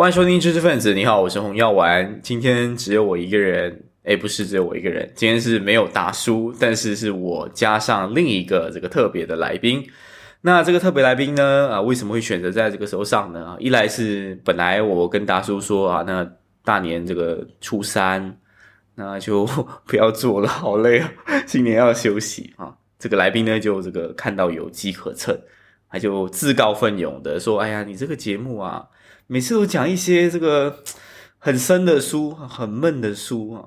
欢迎收听知识分子，你好，我是洪耀丸。今天只有我一个人，哎，不是只有我一个人，今天是没有大叔，但是是我加上另一个这个特别的来宾。那这个特别来宾呢，啊，为什么会选择在这个时候上呢？一来是本来我跟大叔说啊，那大年这个初三，那就不要做了，好累啊，今年要休息啊。这个来宾呢，就这个看到有机可乘，他就自告奋勇的说：“哎呀，你这个节目啊。”每次都讲一些这个很深的书、很闷的书啊，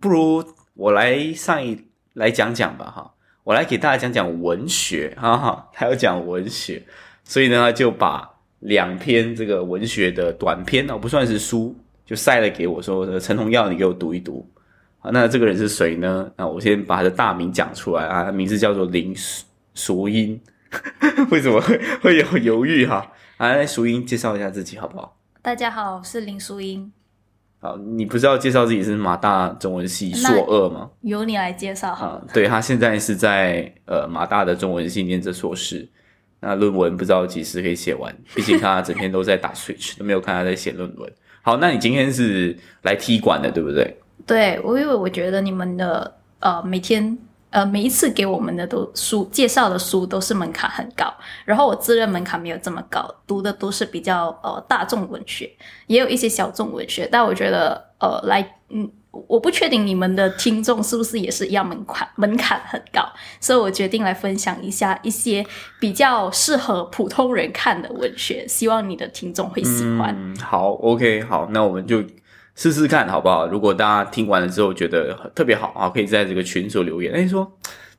不如我来上一来讲讲吧哈，我来给大家讲讲文学哈哈，他要讲文学，所以呢，就把两篇这个文学的短篇哦，不算是书，就晒了给我说：“陈同耀，你给我读一读。”啊，那这个人是谁呢？那我先把他的大名讲出来啊，名字叫做林淑英，为什么会会有犹豫哈？来，淑英介绍一下自己好不好？大家好，我是林淑英。好，你不是要介绍自己是马大中文系硕二吗？由你来介绍好。对他现在是在呃马大的中文系念着硕士，那论文不知道几时可以写完，毕竟他整天都在打 Switch，都没有看他在写论文。好，那你今天是来踢馆的，对不对？对，我因为我觉得你们的呃每天。呃，每一次给我们的都书介绍的书都是门槛很高，然后我自认门槛没有这么高，读的都是比较呃大众文学，也有一些小众文学，但我觉得呃来嗯，我不确定你们的听众是不是也是一样门槛门槛很高，所以我决定来分享一下一些比较适合普通人看的文学，希望你的听众会喜欢。好，OK，好，那我们就。试试看好不好？如果大家听完了之后觉得特别好啊，可以在这个群组留言。哎，说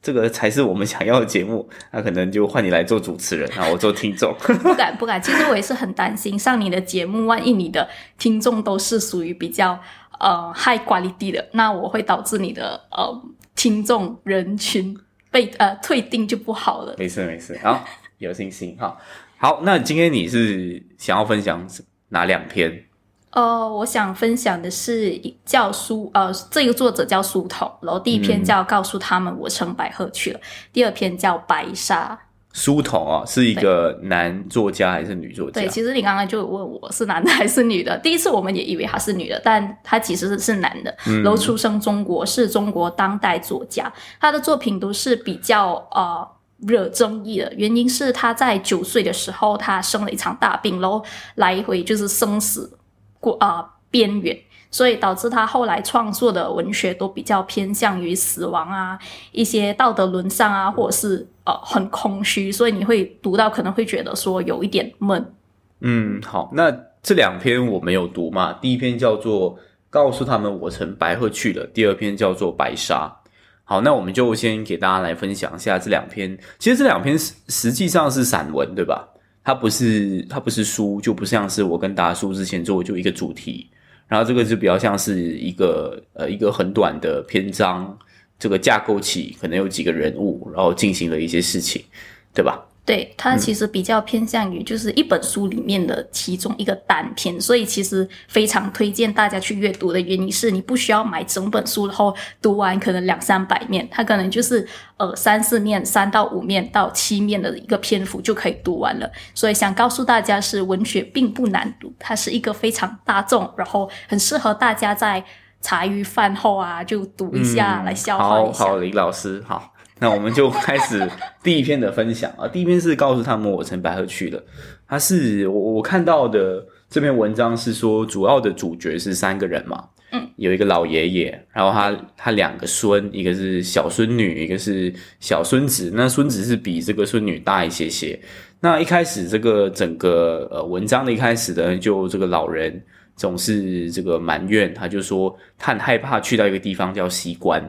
这个才是我们想要的节目，那可能就换你来做主持人啊，我做听众。不敢不敢，其实我也是很担心上你的节目，万一你的听众都是属于比较呃 high quality 的，那我会导致你的呃听众人群被呃退订就不好了。没事没事，好有信心哈。好，那今天你是想要分享哪两篇？呃，我想分享的是叫书，呃，这个作者叫书童，然后第一篇叫告诉他们我乘白鹤去了，第二篇叫白沙。书童啊，是一个男作家还是女作家？对，其实你刚刚就问我是男的还是女的，第一次我们也以为他是女的，但他其实是是男的。然后出生中国，是中国当代作家，他的作品都是比较呃惹争议的，原因是他在九岁的时候他生了一场大病，然后来回就是生死。过啊边缘，所以导致他后来创作的文学都比较偏向于死亡啊，一些道德沦丧啊，或者是呃很空虚，所以你会读到可能会觉得说有一点闷。嗯，好，那这两篇我没有读嘛，第一篇叫做告诉他们我乘白鹤去了，第二篇叫做白沙。好，那我们就先给大家来分享一下这两篇。其实这两篇实实际上是散文，对吧？它不是，它不是书，就不像是我跟达叔之前做就一个主题，然后这个就比较像是一个呃一个很短的篇章，这个架构起可能有几个人物，然后进行了一些事情，对吧？对它其实比较偏向于就是一本书里面的其中一个单篇，所以其实非常推荐大家去阅读的原因是你不需要买整本书，然后读完可能两三百面，它可能就是呃三四面、三到五面到七面的一个篇幅就可以读完了。所以想告诉大家是文学并不难读，它是一个非常大众，然后很适合大家在茶余饭后啊就读一下来消化一下。好，李老师好。那我们就开始第一篇的分享啊，第一篇是告诉他们我乘白鹤去了。他是我我看到的这篇文章是说，主要的主角是三个人嘛，嗯，有一个老爷爷，然后他他两个孙，一个是小孙女，一个是小孙子。那孙子是比这个孙女大一些些。那一开始这个整个呃文章的一开始呢，就这个老人总是这个埋怨，他就说他很害怕去到一个地方叫西关。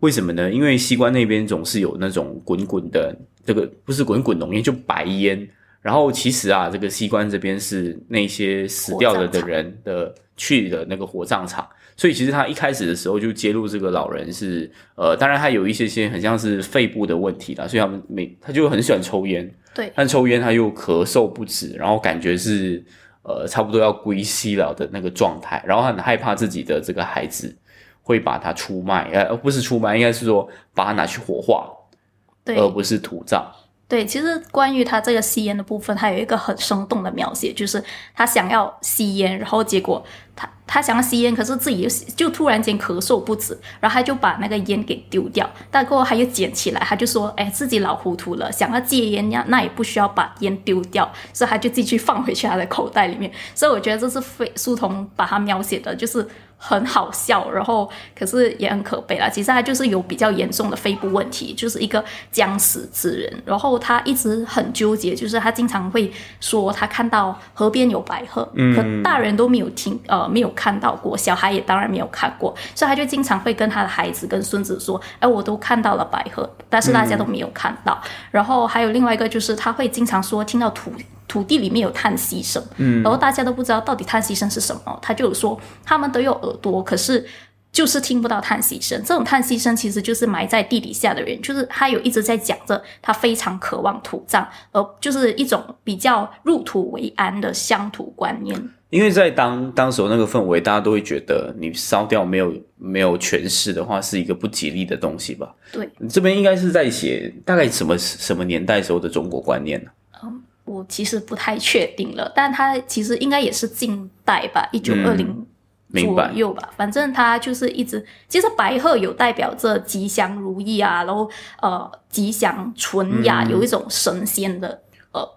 为什么呢？因为西关那边总是有那种滚滚的，这个不是滚滚浓烟，就白烟。然后其实啊，这个西关这边是那些死掉了的人的去的那个火葬场，所以其实他一开始的时候就揭露这个老人是呃，当然他有一些些很像是肺部的问题啦，所以他们每他就很喜欢抽烟，对，但抽烟他又咳嗽不止，然后感觉是呃差不多要归西了的那个状态，然后很害怕自己的这个孩子。会把它出卖，呃，不是出卖，应该是说把它拿去火化，对，而不是土葬。对，其实关于他这个吸烟的部分，他有一个很生动的描写，就是他想要吸烟，然后结果他他想要吸烟，可是自己就突然间咳嗽不止，然后他就把那个烟给丢掉，但过后他又捡起来，他就说：“哎，自己老糊涂了，想要戒烟呀，那也不需要把烟丢掉，所以他就继续放回去他的口袋里面。”所以我觉得这是非苏童把他描写的，就是。很好笑，然后可是也很可悲啦。其实他就是有比较严重的肺部问题，就是一个将死之人。然后他一直很纠结，就是他经常会说他看到河边有白鹤，可大人都没有听，呃，没有看到过，小孩也当然没有看过，所以他就经常会跟他的孩子跟孙子说：“哎，我都看到了白鹤，但是大家都没有看到。”然后还有另外一个就是他会经常说听到土。土地里面有叹息声，嗯，然后大家都不知道到底叹息声是什么。他就有说，他们都有耳朵，可是就是听不到叹息声。这种叹息声其实就是埋在地底下的人，就是他有一直在讲着，他非常渴望土葬，而就是一种比较入土为安的乡土观念。因为在当当时那个氛围，大家都会觉得你烧掉没有没有诠释的话，是一个不吉利的东西吧？对，这边应该是在写大概什么什么年代时候的中国观念呢？我其实不太确定了，但它其实应该也是近代吧，一九二零左右吧。反正它就是一直，其实白鹤有代表着吉祥如意啊，然后呃吉祥纯雅，有一种神仙的呃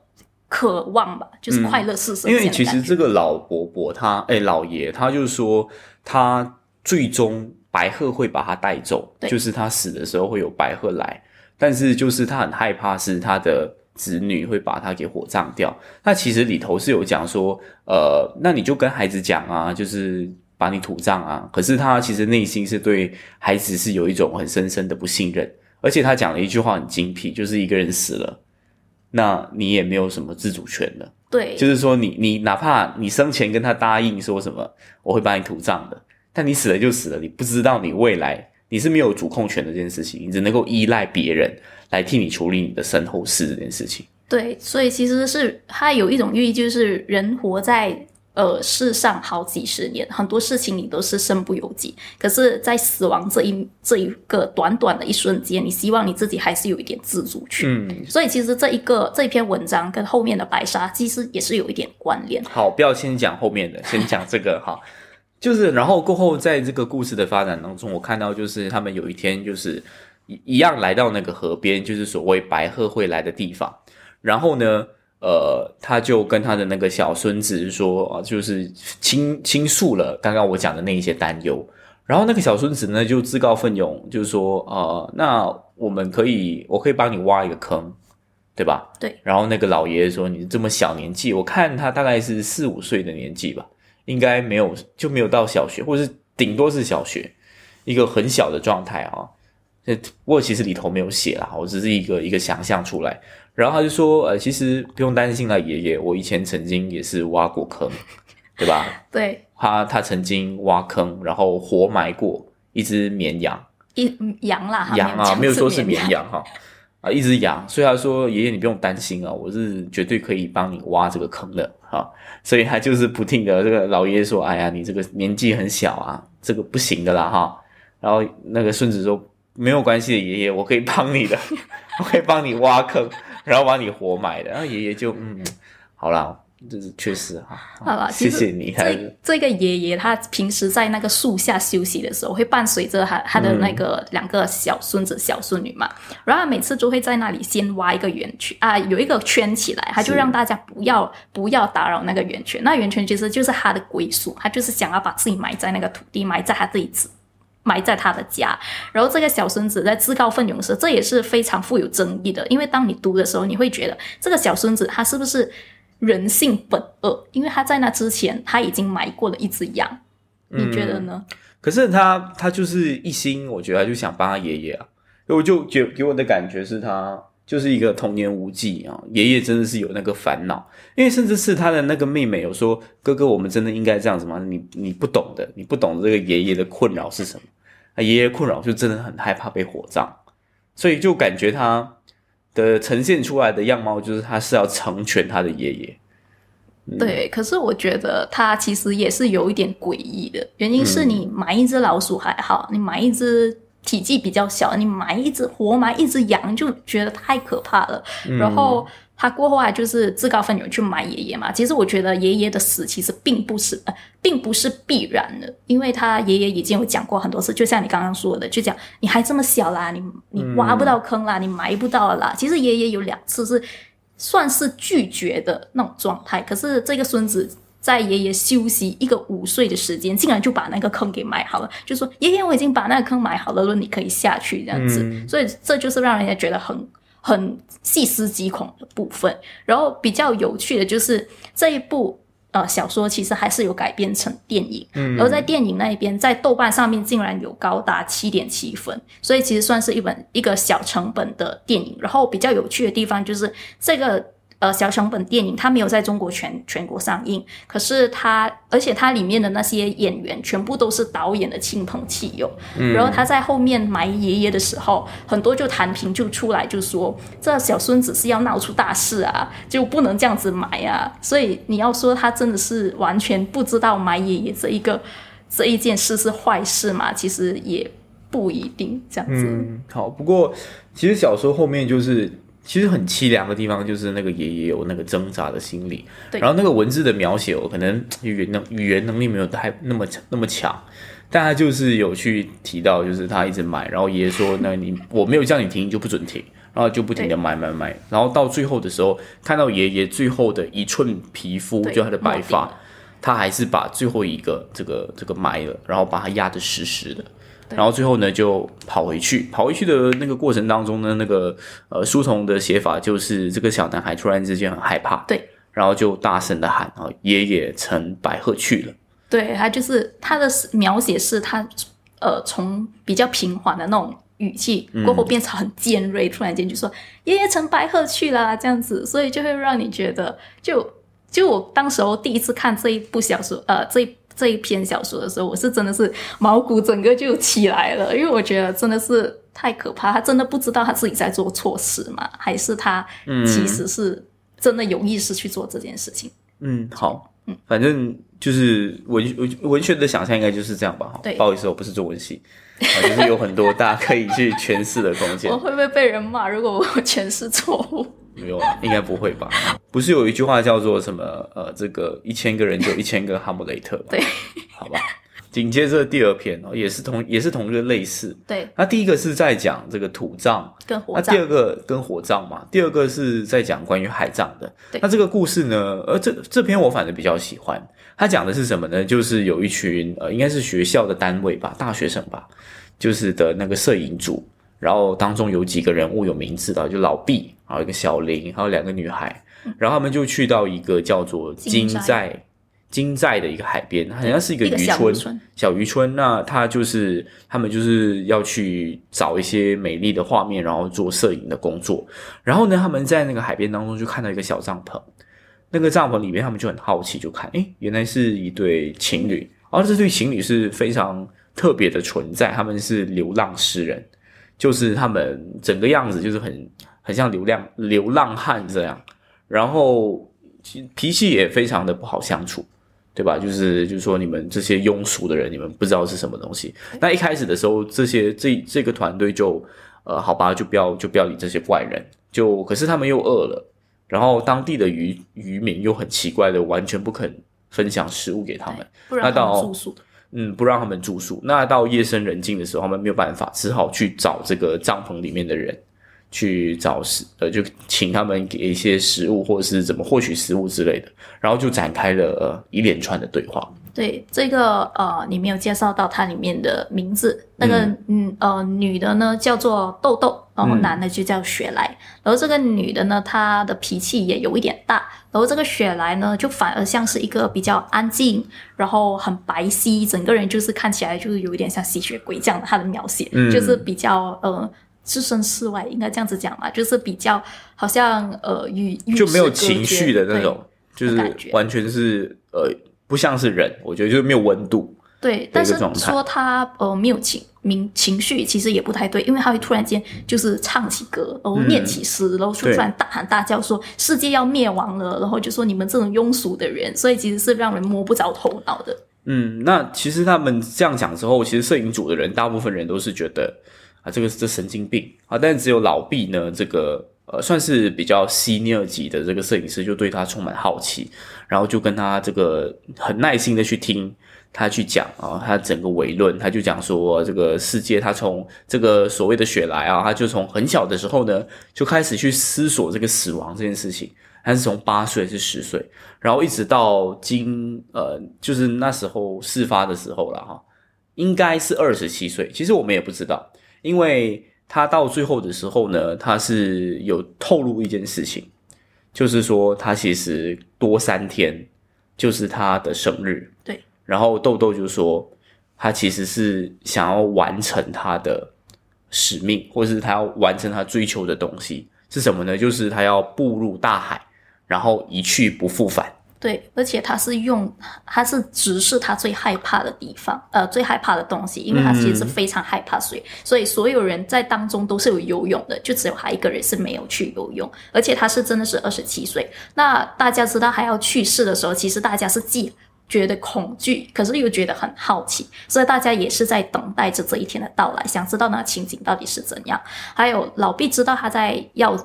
渴望吧，就是快乐是神仙。因为其实这个老伯伯他哎老爷他就是说他最终白鹤会把他带走，就是他死的时候会有白鹤来，但是就是他很害怕是他的。子女会把他给火葬掉。那其实里头是有讲说，呃，那你就跟孩子讲啊，就是把你土葬啊。可是他其实内心是对孩子是有一种很深深的不信任，而且他讲了一句话很精辟，就是一个人死了，那你也没有什么自主权了。对，就是说你你哪怕你生前跟他答应说什么我会把你土葬的，但你死了就死了，你不知道你未来你是没有主控权的这件事情，你只能够依赖别人。来替你处理你的身后事这件事情。对，所以其实是它有一种寓意，就是人活在呃世上好几十年，很多事情你都是身不由己。可是，在死亡这一这一个短短的一瞬间，你希望你自己还是有一点自主权。嗯，所以其实这一个这一篇文章跟后面的白沙其实也是有一点关联。好，不要先讲后面的，先讲这个哈。就是然后过后，在这个故事的发展当中，我看到就是他们有一天就是。一一样来到那个河边，就是所谓白鹤会来的地方。然后呢，呃，他就跟他的那个小孙子说，啊，就是倾倾诉了刚刚我讲的那一些担忧。然后那个小孙子呢，就自告奋勇，就是说，呃，那我们可以，我可以帮你挖一个坑，对吧？对。然后那个老爷爷说，你这么小年纪，我看他大概是四五岁的年纪吧，应该没有就没有到小学，或者是顶多是小学，一个很小的状态啊。这不过其实里头没有写啦，我只是一个一个想象出来。然后他就说，呃，其实不用担心啦，爷爷，我以前曾经也是挖过坑，对吧？对。他他曾经挖坑，然后活埋过一只绵羊，一羊啦，羊啊，没有说是绵羊哈，啊，一只羊。所以他说，爷爷你不用担心啊，我是绝对可以帮你挖这个坑的哈。所以他就是不停的这个老爷爷说，哎呀，你这个年纪很小啊，这个不行的啦哈。然后那个孙子说。没有关系的，爷爷，我可以帮你的，我可以帮你挖坑，然后把你活埋的。然后爷爷就嗯，好啦，这是确实哈。好了，谢谢你。这这个爷爷他平时在那个树下休息的时候，会伴随着他他的那个两个小孙子小孙女嘛。然后每次都会在那里先挖一个圆圈啊，有一个圈起来，他就让大家不要不要打扰那个圆圈。那圆圈其实就是他的归宿，他就是想要把自己埋在那个土地，埋在他自己埋在他的家，然后这个小孙子在自告奋勇时，这也是非常富有争议的。因为当你读的时候，你会觉得这个小孙子他是不是人性本恶？因为他在那之前他已经埋过了一只羊，你觉得呢？可是他他就是一心，我觉得就想帮他爷爷啊，我就给给我的感觉是他。就是一个童年无忌啊，爷爷真的是有那个烦恼，因为甚至是他的那个妹妹有说：“哥哥，我们真的应该这样子吗？你你不懂的，你不懂这个爷爷的困扰是什么？他爷爷困扰就真的很害怕被火葬，所以就感觉他的呈现出来的样貌就是他是要成全他的爷爷。对，可是我觉得他其实也是有一点诡异的，原因是你买一只老鼠还好，你买一只。体积比较小，你埋一只活埋一只羊就觉得太可怕了。然后他过后啊，就是自告奋勇去埋爷爷嘛。其实我觉得爷爷的死其实并不是，呃，并不是必然的，因为他爷爷已经有讲过很多次，就像你刚刚说的，就讲你还这么小啦，你你挖不到坑啦，你埋不到了啦。其实爷爷有两次是算是拒绝的那种状态，可是这个孙子。在爷爷休息一个午睡的时间，竟然就把那个坑给埋好了，就说爷爷我已经把那个坑埋好了，了你可以下去这样子。所以这就是让人家觉得很很细思极恐的部分。然后比较有趣的就是这一部呃小说其实还是有改编成电影，然后在电影那一边在豆瓣上面竟然有高达七点七分，所以其实算是一本一个小成本的电影。然后比较有趣的地方就是这个。呃，小成本电影它没有在中国全全国上映，可是它，而且它里面的那些演员全部都是导演的亲朋戚友。嗯，然后他在后面埋爷爷的时候，很多就弹屏就出来就说，这小孙子是要闹出大事啊，就不能这样子埋啊。所以你要说他真的是完全不知道埋爷爷这一个这一件事是坏事嘛？其实也不一定这样子。嗯，好，不过其实小说后面就是。其实很凄凉的地方就是那个爷爷有那个挣扎的心理，然后那个文字的描写，我可能语言能语言能力没有太那么那么强，但他就是有去提到，就是他一直买，然后爷爷说，那你我没有叫你停，你就不准停，然后就不停的买买买，然后到最后的时候，看到爷爷最后的一寸皮肤，就他的白发，他还是把最后一个这个这个埋了，然后把它压得实实的。然后最后呢，就跑回去。跑回去的那个过程当中呢，那个呃，书童的写法就是这个小男孩突然之间很害怕，对，然后就大声的喊：“啊，爷爷乘白鹤去了。”对他就是他的描写是他呃，从比较平缓的那种语气过后变成很尖锐，突然间就说：“爷爷乘白鹤去啦。”这样子，所以就会让你觉得，就就我当时候第一次看这一部小说，呃，这。这一篇小说的时候，我是真的是毛骨整个就起来了，因为我觉得真的是太可怕。他真的不知道他自己在做错事吗？还是他其实是真的有意识去做这件事情？嗯，好，嗯，反正就是文文文学的想象应该就是这样吧。对，不好意思，我不是中文系，就是有很多大家可以去诠释的空间。我会不会被人骂？如果我诠释错误？没有，应该不会吧？不是有一句话叫做什么？呃，这个一千个人就一千个哈姆雷特。对，好吧。紧接着第二篇哦，也是同也是同一个类似。对，那第一个是在讲这个土葬跟火葬，那第二个跟火葬嘛，第二个是在讲关于海葬的。那这个故事呢，呃，这这篇我反正比较喜欢。他讲的是什么呢？就是有一群呃，应该是学校的单位吧，大学生吧，就是的那个摄影组。然后当中有几个人物有名字的，就老毕，还有一个小林，还有两个女孩。然后他们就去到一个叫做金寨金寨的一个海边，好像是一个渔村，小渔村。那他就是他们就是要去找一些美丽的画面，然后做摄影的工作。然后呢，他们在那个海边当中就看到一个小帐篷，那个帐篷里面他们就很好奇，就看，诶，原来是一对情侣。而这对情侣是非常特别的存在，他们是流浪诗人。就是他们整个样子就是很很像流浪流浪汉这样，然后其脾气也非常的不好相处，对吧？就是就是说你们这些庸俗的人，你们不知道是什么东西。那一开始的时候，这些这这个团队就呃好吧，就不要就不要理这些怪人。就可是他们又饿了，然后当地的渔渔民又很奇怪的，完全不肯分享食物给他们，那到住宿。嗯，不让他们住宿。那到夜深人静的时候，他们没有办法，只好去找这个帐篷里面的人，去找食，呃，就请他们给一些食物，或者是怎么获取食物之类的。然后就展开了一连串的对话。对这个呃，你没有介绍到它里面的名字。那个嗯呃，女的呢叫做豆豆，然后男的就叫雪莱。然后这个女的呢，她的脾气也有一点大。然后这个雪莱呢，就反而像是一个比较安静，然后很白皙，整个人就是看起来就是有一点像吸血鬼这样的。她的描写就是比较呃置身事外，应该这样子讲吧，就是比较好像呃与就没有情绪的那种，就是完全是呃。不像是人，我觉得就是没有温度。对，但是说他呃没有情明情绪，其实也不太对，因为他会突然间就是唱起歌，然后念起诗，然后突然大喊大叫说世界要灭亡了，然后就说你们这种庸俗的人，所以其实是让人摸不着头脑的。嗯，那其实他们这样讲之后，其实摄影组的人大部分人都是觉得啊，这个是这神经病啊，但只有老毕呢，这个呃算是比较 senior 级的这个摄影师，就对他充满好奇，然后就跟他这个很耐心的去听他去讲啊，他整个伪论，他就讲说这个世界，他从这个所谓的雪莱啊，他就从很小的时候呢就开始去思索这个死亡这件事情。他是从八岁是十岁，然后一直到今呃，就是那时候事发的时候了哈，应该是二十七岁。其实我们也不知道，因为他到最后的时候呢，他是有透露一件事情，就是说他其实多三天就是他的生日。对。然后豆豆就说，他其实是想要完成他的使命，或者是他要完成他追求的东西是什么呢？就是他要步入大海。然后一去不复返。对，而且他是用，他是直视他最害怕的地方，呃，最害怕的东西，因为他其实是非常害怕水，所以所有人在当中都是有游泳的，就只有他一个人是没有去游泳。而且他是真的是二十七岁。那大家知道他要去世的时候，其实大家是既觉得恐惧，可是又觉得很好奇，所以大家也是在等待着这一天的到来，想知道那情景到底是怎样。还有老毕知道他在要。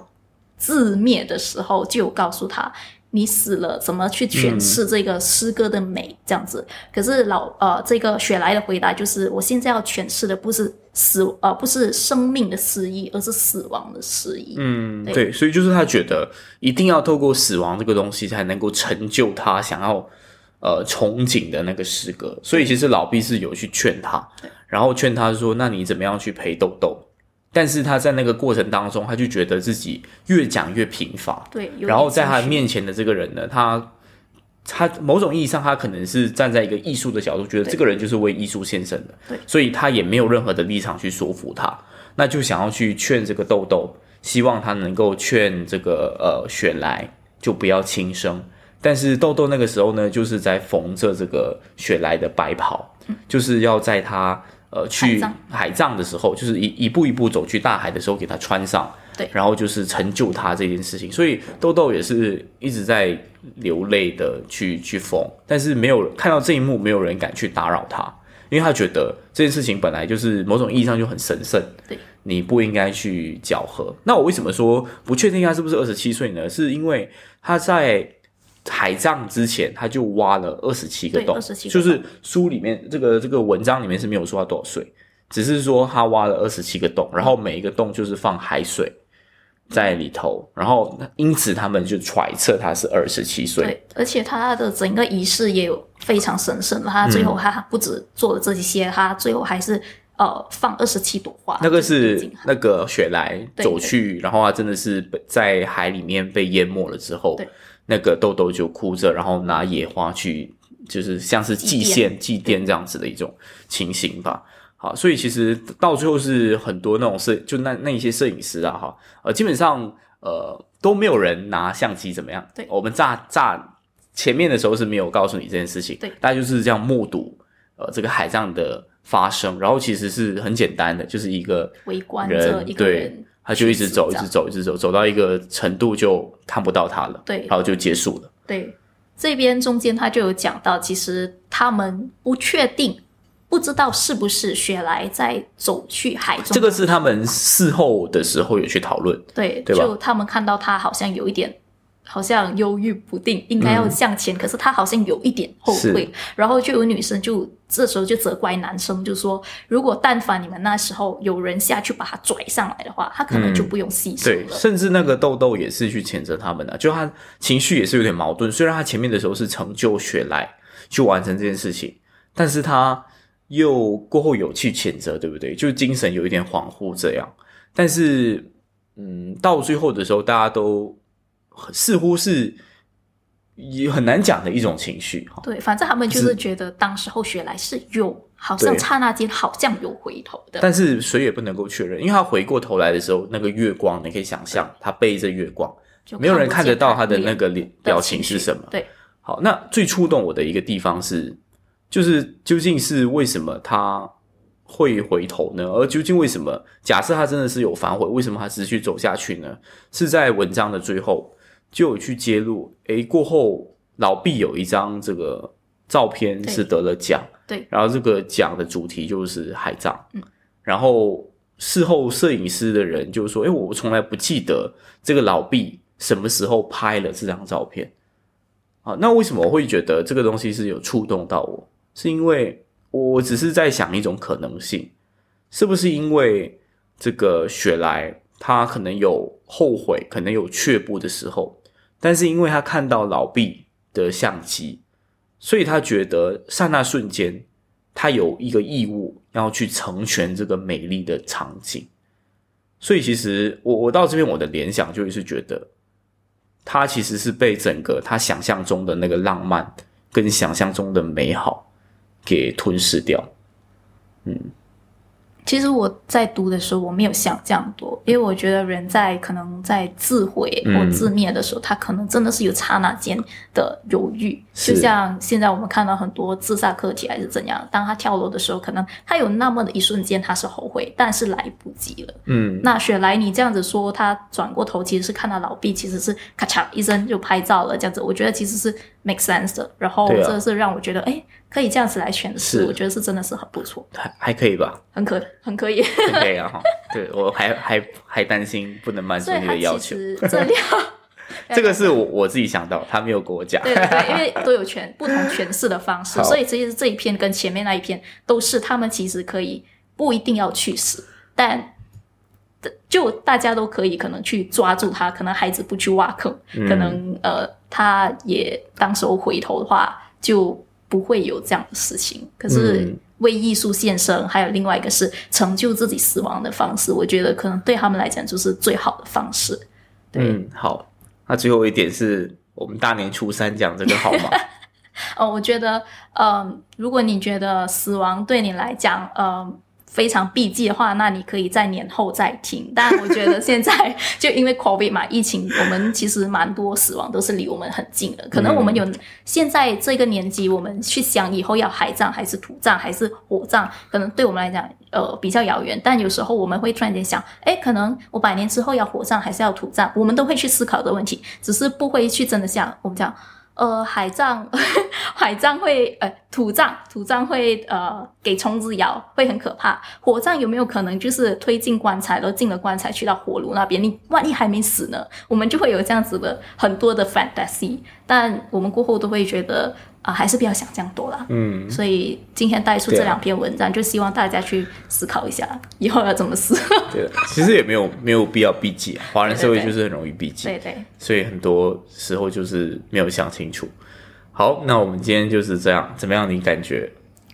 自灭的时候，就告诉他你死了，怎么去诠释这个诗歌的美？这样子。可是老呃，这个雪莱的回答就是：我现在要诠释的不是死呃，不是生命的诗意，而是死亡的诗意。嗯，对，所以就是他觉得一定要透过死亡这个东西，才能够成就他想要呃憧憬的那个诗歌。所以其实老毕是有去劝他，然后劝他说：那你怎么样去陪豆豆？但是他在那个过程当中，他就觉得自己越讲越贫乏。对，然后在他面前的这个人呢，他他某种意义上，他可能是站在一个艺术的角度，觉得这个人就是为艺术献身的。对，所以他也没有任何的立场去说服他，那就想要去劝这个豆豆，希望他能够劝这个呃雪莱就不要轻生。但是豆豆那个时候呢，就是在缝着这个雪莱的白袍，就是要在他。呃，去海葬的时候，就是一一步一步走去大海的时候，给他穿上，对，然后就是成就他这件事情。所以豆豆也是一直在流泪的去去缝，但是没有看到这一幕，没有人敢去打扰他，因为他觉得这件事情本来就是某种意义上就很神圣，对，你不应该去搅和。那我为什么说不确定他是不是二十七岁呢？是因为他在。海葬之前，他就挖了二十七个洞，就是书里面这个这个文章里面是没有说他多少岁，只是说他挖了二十七个洞，然后每一个洞就是放海水在里头，然后因此他们就揣测他是二十七岁。对，而且他的整个仪式也有非常神圣，他最后他不止做了这些，他最后还是呃放二十七朵花。那个是那个雪莱走去，然后他真的是在海里面被淹没了之后。那个豆豆就哭着，然后拿野花去，就是像是祭献、祭奠这样子的一种情形吧。好，所以其实到最后是很多那种摄，就那那一些摄影师啊，哈，呃，基本上呃都没有人拿相机怎么样。对，我们炸炸前面的时候是没有告诉你这件事情。对，大家就是这样目睹呃这个海葬的发生，然后其实是很简单的，就是一个围观着一个人。他就一直走，一直走，一直走，走到一个程度就看不到他了，对，然后就结束了。对，这边中间他就有讲到，其实他们不确定，不知道是不是雪莱在走去海中。这个是他们事后的时候有去讨论，对，对就他们看到他好像有一点。好像犹豫不定，应该要向前，可是他好像有一点后悔，然后就有女生就这时候就责怪男生，就说如果但凡你们那时候有人下去把他拽上来的话，他可能就不用牺牲了。对，甚至那个豆豆也是去谴责他们的，就他情绪也是有点矛盾。虽然他前面的时候是成就雪莱去完成这件事情，但是他又过后有去谴责，对不对？就精神有一点恍惚这样。但是，嗯，到最后的时候，大家都。似乎是也很难讲的一种情绪哈。对，反正他们就是觉得当时候雪莱是有，好像刹那间好像有回头的，但是谁也不能够确认，因为他回过头来的时候，那个月光你可以想象，他背着月光，没有人看得到他的那个脸表情是什么。对，好，那最触动我的一个地方是，就是究竟是为什么他会回头呢？而究竟为什么？假设他真的是有反悔，为什么他持续走下去呢？是在文章的最后。就有去揭露，诶，过后老毕有一张这个照片是得了奖，对。然后这个奖的主题就是海葬，嗯，然后事后摄影师的人就说：“诶，我从来不记得这个老毕什么时候拍了这张照片。”啊，那为什么我会觉得这个东西是有触动到我？是因为我只是在想一种可能性，是不是因为这个雪莱他可能有后悔，可能有却步的时候，但是因为他看到老毕的相机，所以他觉得刹那瞬间，他有一个义务要去成全这个美丽的场景。所以其实我我到这边我的联想就是觉得。他其实是被整个他想象中的那个浪漫跟想象中的美好给吞噬掉，嗯。其实我在读的时候，我没有想这样多，因为我觉得人在可能在自毁或自灭的时候，他可能真的是有刹那间的犹豫。就像现在我们看到很多自杀课题还是怎样，当他跳楼的时候，可能他有那么的一瞬间他是后悔，但是来不及了。嗯，那雪莱你这样子说，他转过头其实是看到老毕，其实是咔嚓一声就拍照了，这样子，我觉得其实是 make sense 的。然后这是让我觉得，哎。可以这样子来诠释，我觉得是真的是很不错，还还可以吧，很可很可以，可以啊。对我还还还担心不能满足你的要求，这料 这个是我我自己想到，他没有跟我讲，对对对，因为都有全不同诠释的方式，所以其实这一篇跟前面那一篇都是他们其实可以不一定要去死，但就大家都可以可能去抓住他，可能孩子不去挖坑，可能呃他也当时候回头的话就。不会有这样的事情。可是为艺术献身，还有另外一个是成就自己死亡的方式，我觉得可能对他们来讲就是最好的方式。嗯，好。那最后一点是我们大年初三讲这个好吗？哦，我觉得，嗯，如果你觉得死亡对你来讲，嗯。非常避忌的话，那你可以在年后再听。但我觉得现在 就因为 COVID 嘛，疫情，我们其实蛮多死亡都是离我们很近的。可能我们有现在这个年纪，我们去想以后要海葬还是土葬还是火葬，可能对我们来讲，呃，比较遥远。但有时候我们会突然间想，哎，可能我百年之后要火葬还是要土葬，我们都会去思考的问题，只是不会去真的像我们讲。呃，海葬，海葬会，呃，土葬，土葬会，呃，给虫子咬，会很可怕。火葬有没有可能就是推进棺材，都进了棺材去到火炉那边？你万一还没死呢？我们就会有这样子的很多的 fantasy，但我们过后都会觉得。啊，还是不要想这样多了。嗯，所以今天带出这两篇文章，就希望大家去思考一下，以后要怎么思。对，其实也没有没有必要避忌啊，华人社会就是很容易避忌。对对。所以很多时候就是没有想清楚。好，那我们今天就是这样，怎么样？你感觉？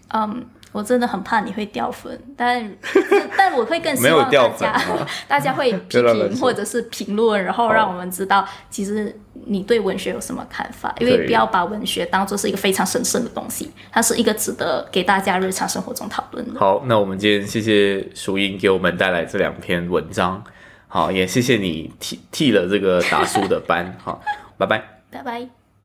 嗯。我真的很怕你会掉粉，但 但我会更希望大家 大家会 批评或者是评论，然后让我们知道其实你对文学有什么看法，因为不要把文学当做是一个非常神圣的东西，它是一个值得给大家日常生活中讨论的。好，那我们今天谢谢淑英给我们带来这两篇文章，好，也谢谢你替替了这个达叔的班，好，拜拜，拜拜。